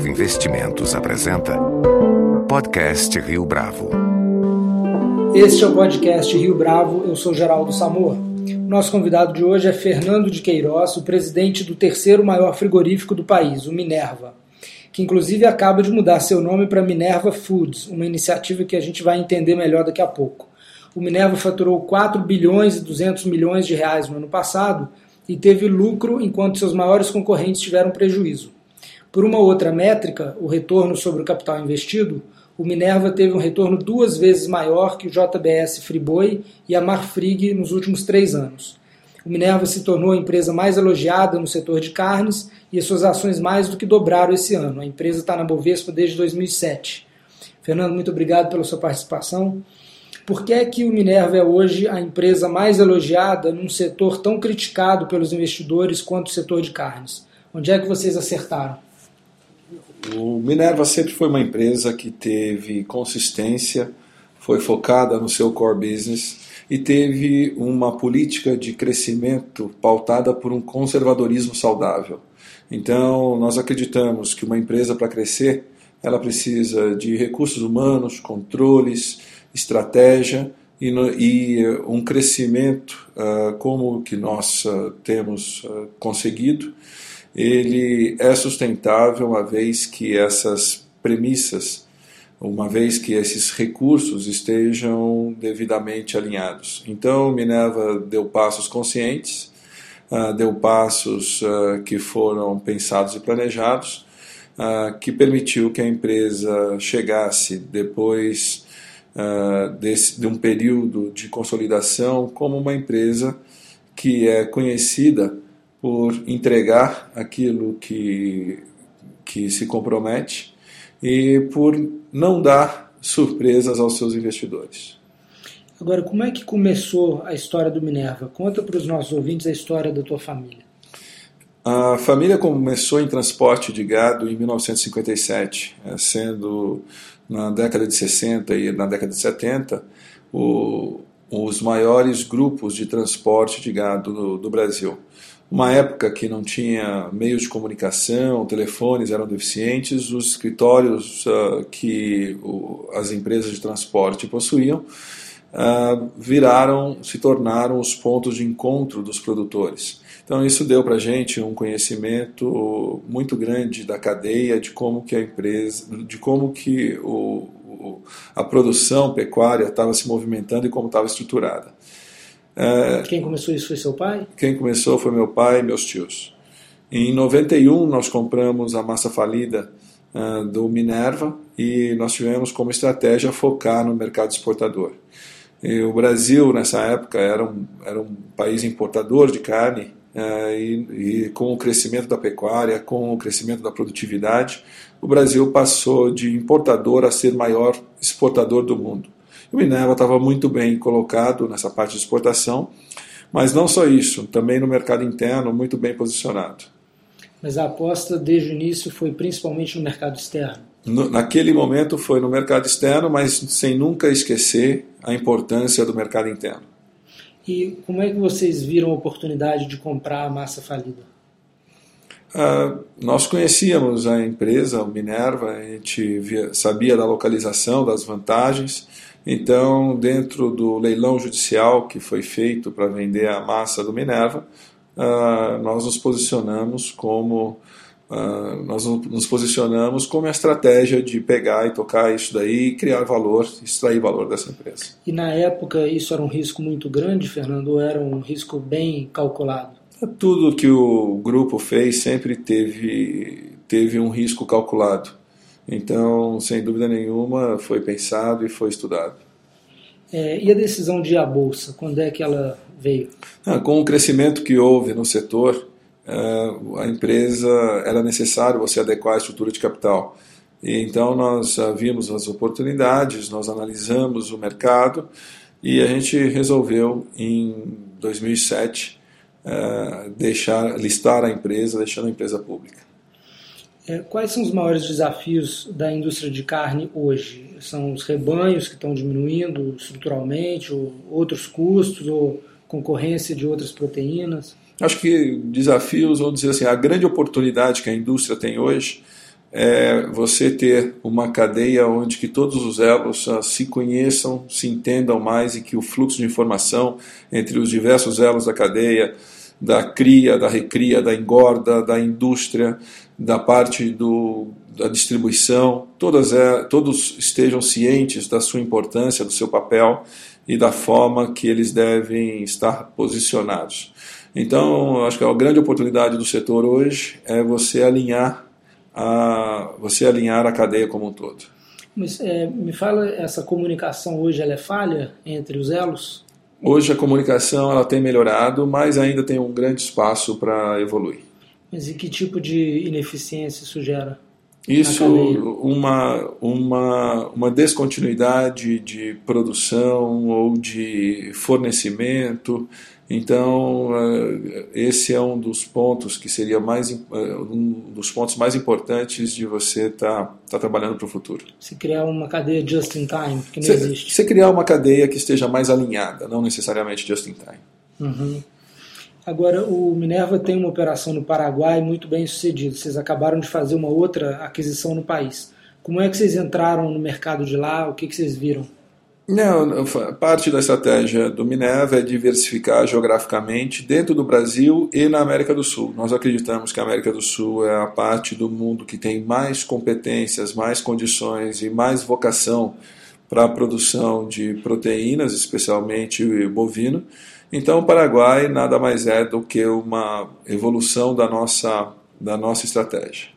Bravo Investimentos apresenta Podcast Rio Bravo. Este é o podcast Rio Bravo, eu sou Geraldo Samor. Nosso convidado de hoje é Fernando de Queiroz, o presidente do terceiro maior frigorífico do país, o Minerva, que inclusive acaba de mudar seu nome para Minerva Foods, uma iniciativa que a gente vai entender melhor daqui a pouco. O Minerva faturou 4 bilhões e 200 milhões de reais no ano passado e teve lucro enquanto seus maiores concorrentes tiveram prejuízo. Por uma outra métrica, o retorno sobre o capital investido, o Minerva teve um retorno duas vezes maior que o JBS Friboi e a Marfrig nos últimos três anos. O Minerva se tornou a empresa mais elogiada no setor de carnes e as suas ações mais do que dobraram esse ano. A empresa está na Bovespa desde 2007. Fernando, muito obrigado pela sua participação. Por que é que o Minerva é hoje a empresa mais elogiada num setor tão criticado pelos investidores quanto o setor de carnes? Onde é que vocês acertaram? O Minerva sempre foi uma empresa que teve consistência, foi focada no seu core business e teve uma política de crescimento pautada por um conservadorismo saudável. Então, nós acreditamos que uma empresa para crescer, ela precisa de recursos humanos, controles, estratégia e, no, e um crescimento uh, como que nós uh, temos uh, conseguido ele é sustentável uma vez que essas premissas, uma vez que esses recursos estejam devidamente alinhados. Então, Minerva deu passos conscientes, uh, deu passos uh, que foram pensados e planejados, uh, que permitiu que a empresa chegasse depois de um período de consolidação como uma empresa que é conhecida por entregar aquilo que, que se compromete e por não dar surpresas aos seus investidores. Agora, como é que começou a história do Minerva? Conta para os nossos ouvintes a história da tua família. A família começou em transporte de gado em 1957, eh, sendo na década de 60 e na década de 70 o, os maiores grupos de transporte de gado do, do Brasil uma época que não tinha meios de comunicação, telefones eram deficientes, os escritórios uh, que o, as empresas de transporte possuíam uh, viraram, se tornaram os pontos de encontro dos produtores. Então isso deu para a gente um conhecimento muito grande da cadeia, de como que a empresa, de como que o, a produção pecuária estava se movimentando e como estava estruturada. É, quem começou isso foi seu pai? Quem começou foi meu pai e meus tios. Em 91 nós compramos a massa falida uh, do Minerva e nós tivemos como estratégia focar no mercado exportador. E o Brasil nessa época era um, era um país importador de carne uh, e, e com o crescimento da pecuária, com o crescimento da produtividade, o Brasil passou de importador a ser maior exportador do mundo. O Minerva estava muito bem colocado nessa parte de exportação, mas não só isso, também no mercado interno muito bem posicionado. Mas a aposta desde o início foi principalmente no mercado externo? No, naquele momento foi no mercado externo, mas sem nunca esquecer a importância do mercado interno. E como é que vocês viram a oportunidade de comprar a massa falida? Uh, nós conhecíamos a empresa, Minerva, a gente via, sabia da localização, das vantagens, então, dentro do leilão judicial que foi feito para vender a massa do Minerva, uh, nós nos posicionamos como uh, nós nos posicionamos como a estratégia de pegar e tocar isso daí e criar valor, extrair valor dessa empresa. E na época isso era um risco muito grande, Fernando, ou era um risco bem calculado? Tudo que o grupo fez sempre teve, teve um risco calculado. Então, sem dúvida nenhuma, foi pensado e foi estudado. É, e a decisão de ir à Bolsa, quando é que ela veio? Ah, com o crescimento que houve no setor, é, a empresa era necessário você adequar a estrutura de capital. E então nós vimos as oportunidades, nós analisamos o mercado e a gente resolveu em 2007 é, deixar listar a empresa, deixando a empresa pública. É, quais são os maiores desafios da indústria de carne hoje? São os rebanhos que estão diminuindo estruturalmente, ou outros custos, ou concorrência de outras proteínas? Acho que desafios, vamos dizer assim, a grande oportunidade que a indústria tem hoje é você ter uma cadeia onde que todos os elos uh, se conheçam, se entendam mais e que o fluxo de informação entre os diversos elos da cadeia, da cria, da recria, da engorda, da indústria, da parte do, da distribuição, todas é, todos estejam cientes da sua importância, do seu papel e da forma que eles devem estar posicionados. Então, acho que a grande oportunidade do setor hoje é você alinhar a você alinhar a cadeia como um todo. Mas é, me fala, essa comunicação hoje ela é falha entre os elos? Hoje a comunicação ela tem melhorado, mas ainda tem um grande espaço para evoluir. Mas e que tipo de ineficiência isso gera? Isso, uma, uma, uma descontinuidade de produção ou de fornecimento. Então, eh, esse é um dos pontos que seria mais eh, um dos pontos mais importantes de você estar tá, tá trabalhando para o futuro. Se criar uma cadeia just in time, que não você, existe. Você criar uma cadeia que esteja mais alinhada, não necessariamente just in time. Uhum. Agora, o Minerva tem uma operação no Paraguai muito bem sucedida. Vocês acabaram de fazer uma outra aquisição no país. Como é que vocês entraram no mercado de lá? O que, que vocês viram? Não, parte da estratégia do Minerva é diversificar geograficamente dentro do Brasil e na América do Sul. Nós acreditamos que a América do Sul é a parte do mundo que tem mais competências, mais condições e mais vocação para a produção de proteínas, especialmente bovino. Então, o Paraguai nada mais é do que uma evolução da nossa, da nossa estratégia.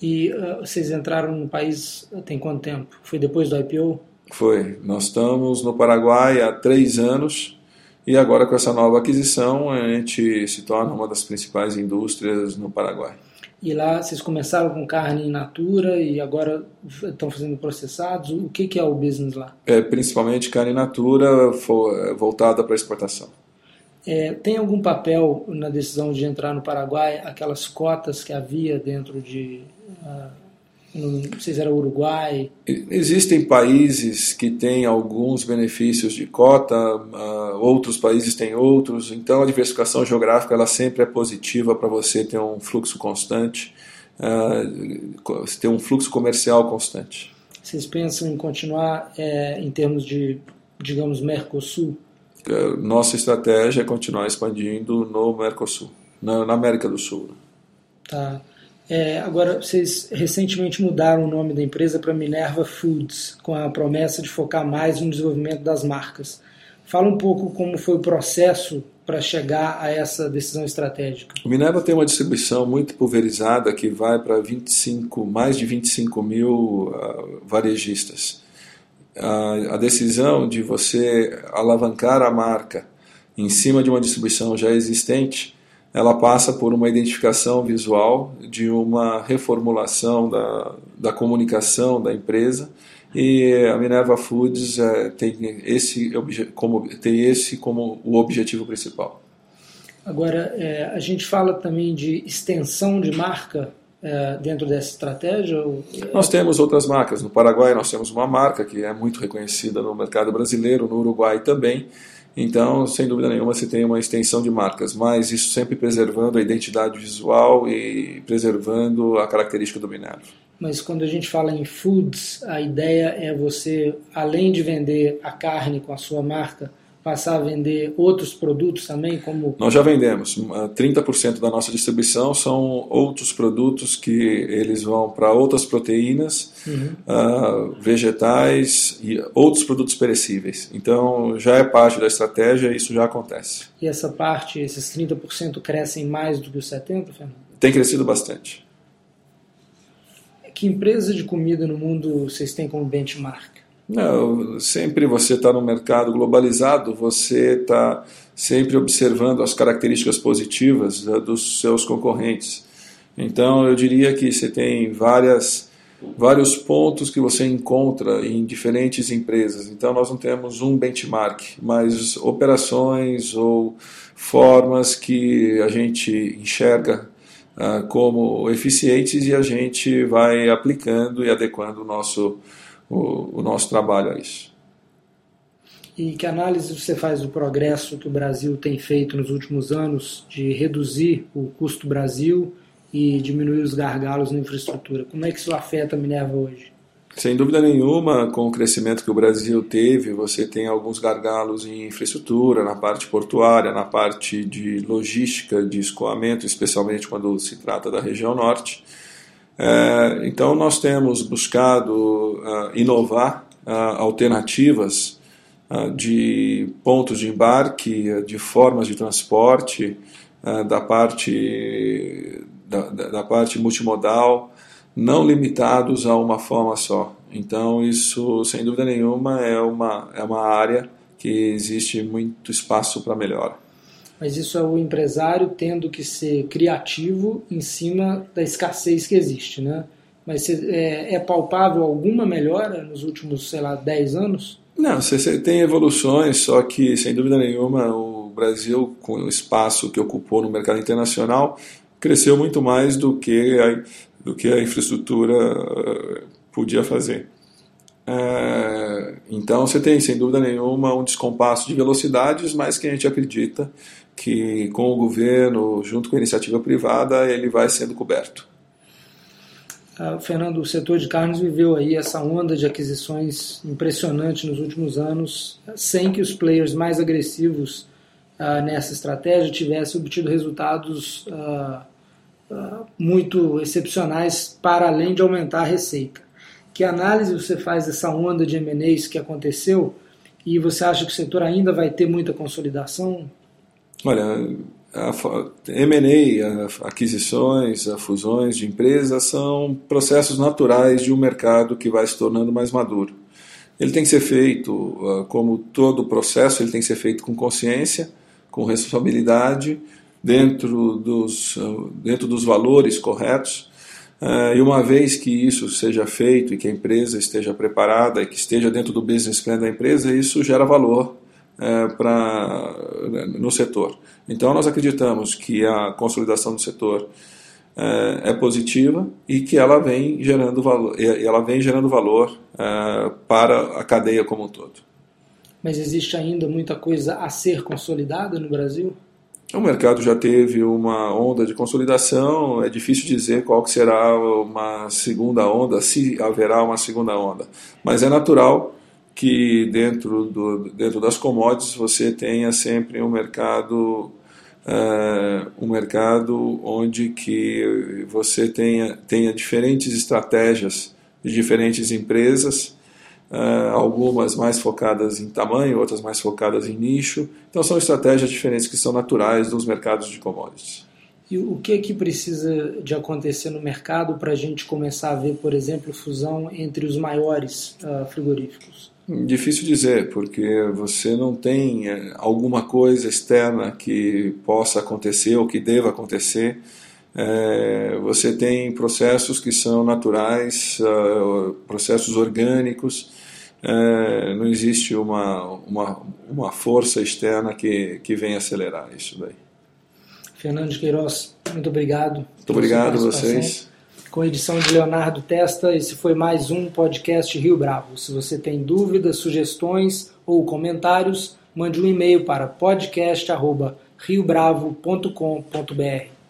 E uh, vocês entraram no país tem quanto tempo? Foi depois do IPO? Foi. Nós estamos no Paraguai há três anos e agora com essa nova aquisição a gente se torna uma das principais indústrias no Paraguai. E lá vocês começaram com carne in natura e agora estão fazendo processados. O que, que é o business lá? É principalmente carne in natura voltada para exportação. É, tem algum papel na decisão de entrar no Paraguai aquelas cotas que havia dentro de uh, não sei se era Uruguai. Existem países que têm alguns benefícios de cota, uh, outros países têm outros, então a diversificação geográfica ela sempre é positiva para você ter um fluxo constante, uh, ter um fluxo comercial constante. Vocês pensam em continuar é, em termos de, digamos, Mercosul? Uh, nossa estratégia é continuar expandindo no Mercosul, na, na América do Sul. Tá. É, agora, vocês recentemente mudaram o nome da empresa para Minerva Foods, com a promessa de focar mais no desenvolvimento das marcas. Fala um pouco como foi o processo para chegar a essa decisão estratégica. O Minerva tem uma distribuição muito pulverizada que vai para 25, mais de 25 mil uh, varejistas. Uh, a decisão de você alavancar a marca em cima de uma distribuição já existente ela passa por uma identificação visual de uma reformulação da, da comunicação da empresa e a Minerva Foods é, tem, esse como, tem esse como o objetivo principal. Agora, é, a gente fala também de extensão de marca é, dentro dessa estratégia? Ou... Nós temos outras marcas. No Paraguai nós temos uma marca que é muito reconhecida no mercado brasileiro, no Uruguai também. Então, sem dúvida nenhuma, você tem uma extensão de marcas, mas isso sempre preservando a identidade visual e preservando a característica do Minerva. Mas quando a gente fala em foods, a ideia é você, além de vender a carne com a sua marca, passar a vender outros produtos também, como... Nós já vendemos. 30% da nossa distribuição são outros produtos que eles vão para outras proteínas, uhum. uh, vegetais e outros produtos perecíveis. Então, já é parte da estratégia e isso já acontece. E essa parte, esses 30% crescem mais do que os 70%, Fernando? Tem crescido bastante. Que empresa de comida no mundo vocês têm como benchmark? Não, sempre você está no mercado globalizado, você está sempre observando as características positivas né, dos seus concorrentes. Então, eu diria que você tem várias, vários pontos que você encontra em diferentes empresas. Então, nós não temos um benchmark, mas operações ou formas que a gente enxerga ah, como eficientes e a gente vai aplicando e adequando o nosso o, o nosso trabalho a isso. E que análise você faz do progresso que o Brasil tem feito nos últimos anos de reduzir o custo Brasil e diminuir os gargalos na infraestrutura. Como é que isso afeta a Minerva hoje? Sem dúvida nenhuma, com o crescimento que o Brasil teve, você tem alguns gargalos em infraestrutura, na parte portuária, na parte de logística, de escoamento, especialmente quando se trata da região norte. É, então, nós temos buscado uh, inovar uh, alternativas uh, de pontos de embarque, de formas de transporte, da parte da, da parte multimodal, não limitados a uma forma só. Então, isso, sem dúvida nenhuma, é uma, é uma área que existe muito espaço para melhora. Mas isso é o empresário tendo que ser criativo em cima da escassez que existe, né? Mas é, é palpável alguma melhora nos últimos, sei lá, 10 anos? Não, você tem evoluções, só que, sem dúvida nenhuma, o Brasil, com o espaço que ocupou no mercado internacional, cresceu muito mais do que a, do que a infraestrutura eh, podia fazer. É, então você tem, sem dúvida nenhuma, um descompasso de velocidades, mas que a gente acredita que com o governo, junto com a iniciativa privada, ele vai sendo coberto. Ah, Fernando, o setor de carnes viveu aí essa onda de aquisições impressionante nos últimos anos, sem que os players mais agressivos ah, nessa estratégia tivessem obtido resultados ah, muito excepcionais para além de aumentar a receita. Que análise você faz dessa onda de M&As que aconteceu e você acha que o setor ainda vai ter muita consolidação? Olha, M&A, aquisições, fusões de empresas são processos naturais de um mercado que vai se tornando mais maduro. Ele tem que ser feito, ah, como todo processo, ele tem que ser feito com consciência, com responsabilidade, dentro dos, dentro dos valores corretos. Uh, e uma vez que isso seja feito e que a empresa esteja preparada e que esteja dentro do business plan da empresa, isso gera valor uh, pra, no setor. Então, nós acreditamos que a consolidação do setor uh, é positiva e que ela vem gerando valor, ela vem gerando valor para a cadeia como um todo. Mas existe ainda muita coisa a ser consolidada no Brasil? O mercado já teve uma onda de consolidação, é difícil dizer qual que será uma segunda onda, se haverá uma segunda onda. Mas é natural que dentro, do, dentro das commodities você tenha sempre um mercado uh, um mercado onde que você tenha, tenha diferentes estratégias de diferentes empresas Uh, algumas mais focadas em tamanho, outras mais focadas em nicho. Então são estratégias diferentes que são naturais dos mercados de commodities. E o que é que precisa de acontecer no mercado para a gente começar a ver, por exemplo, fusão entre os maiores uh, frigoríficos? Difícil dizer, porque você não tem eh, alguma coisa externa que possa acontecer ou que deva acontecer. É, você tem processos que são naturais, uh, processos orgânicos, é, não existe uma, uma, uma força externa que, que venha acelerar isso daí. Fernando de Queiroz, muito obrigado. Muito obrigado a vocês. Com edição de Leonardo Testa, esse foi mais um podcast Rio Bravo. Se você tem dúvidas, sugestões ou comentários, mande um e-mail para podcast@riobravo.com.br.